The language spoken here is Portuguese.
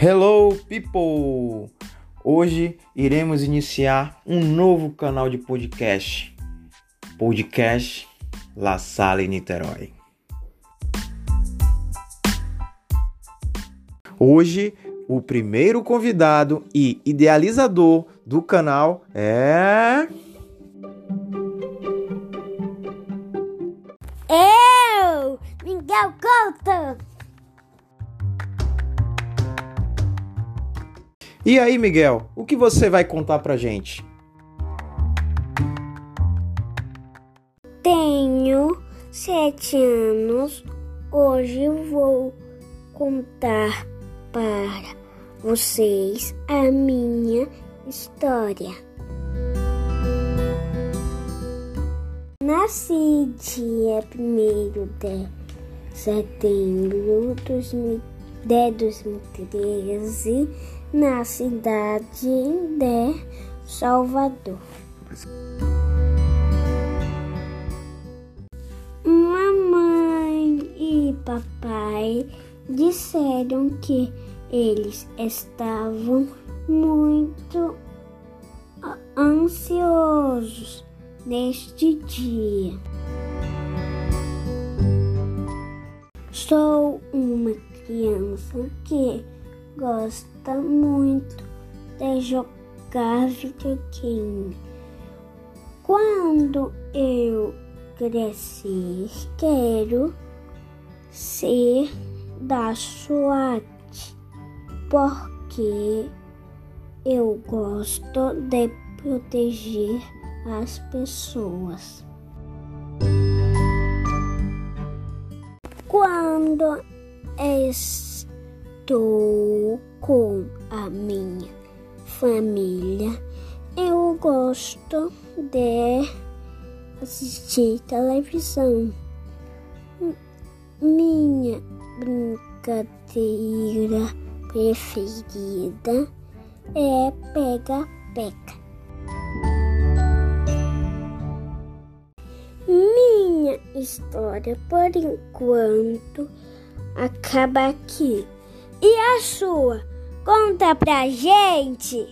Hello, people! Hoje iremos iniciar um novo canal de podcast. Podcast La Salle Niterói. Hoje, o primeiro convidado e idealizador do canal é. E aí, Miguel, o que você vai contar pra gente? Tenho sete anos. Hoje vou contar para vocês a minha história. Nasci dia 1 de setembro de 2013 na cidade de Salvador. Mamãe e papai disseram que eles estavam muito ansiosos neste dia. Sou uma criança que gosta muito de jogar videogame. Quando eu crescer, quero ser da SWAT porque eu gosto de proteger as pessoas. Quando estou com a minha família, eu gosto de assistir televisão. Minha brincadeira preferida é pega-pega. Minha história, por enquanto, acaba aqui. E a sua? Conta pra gente!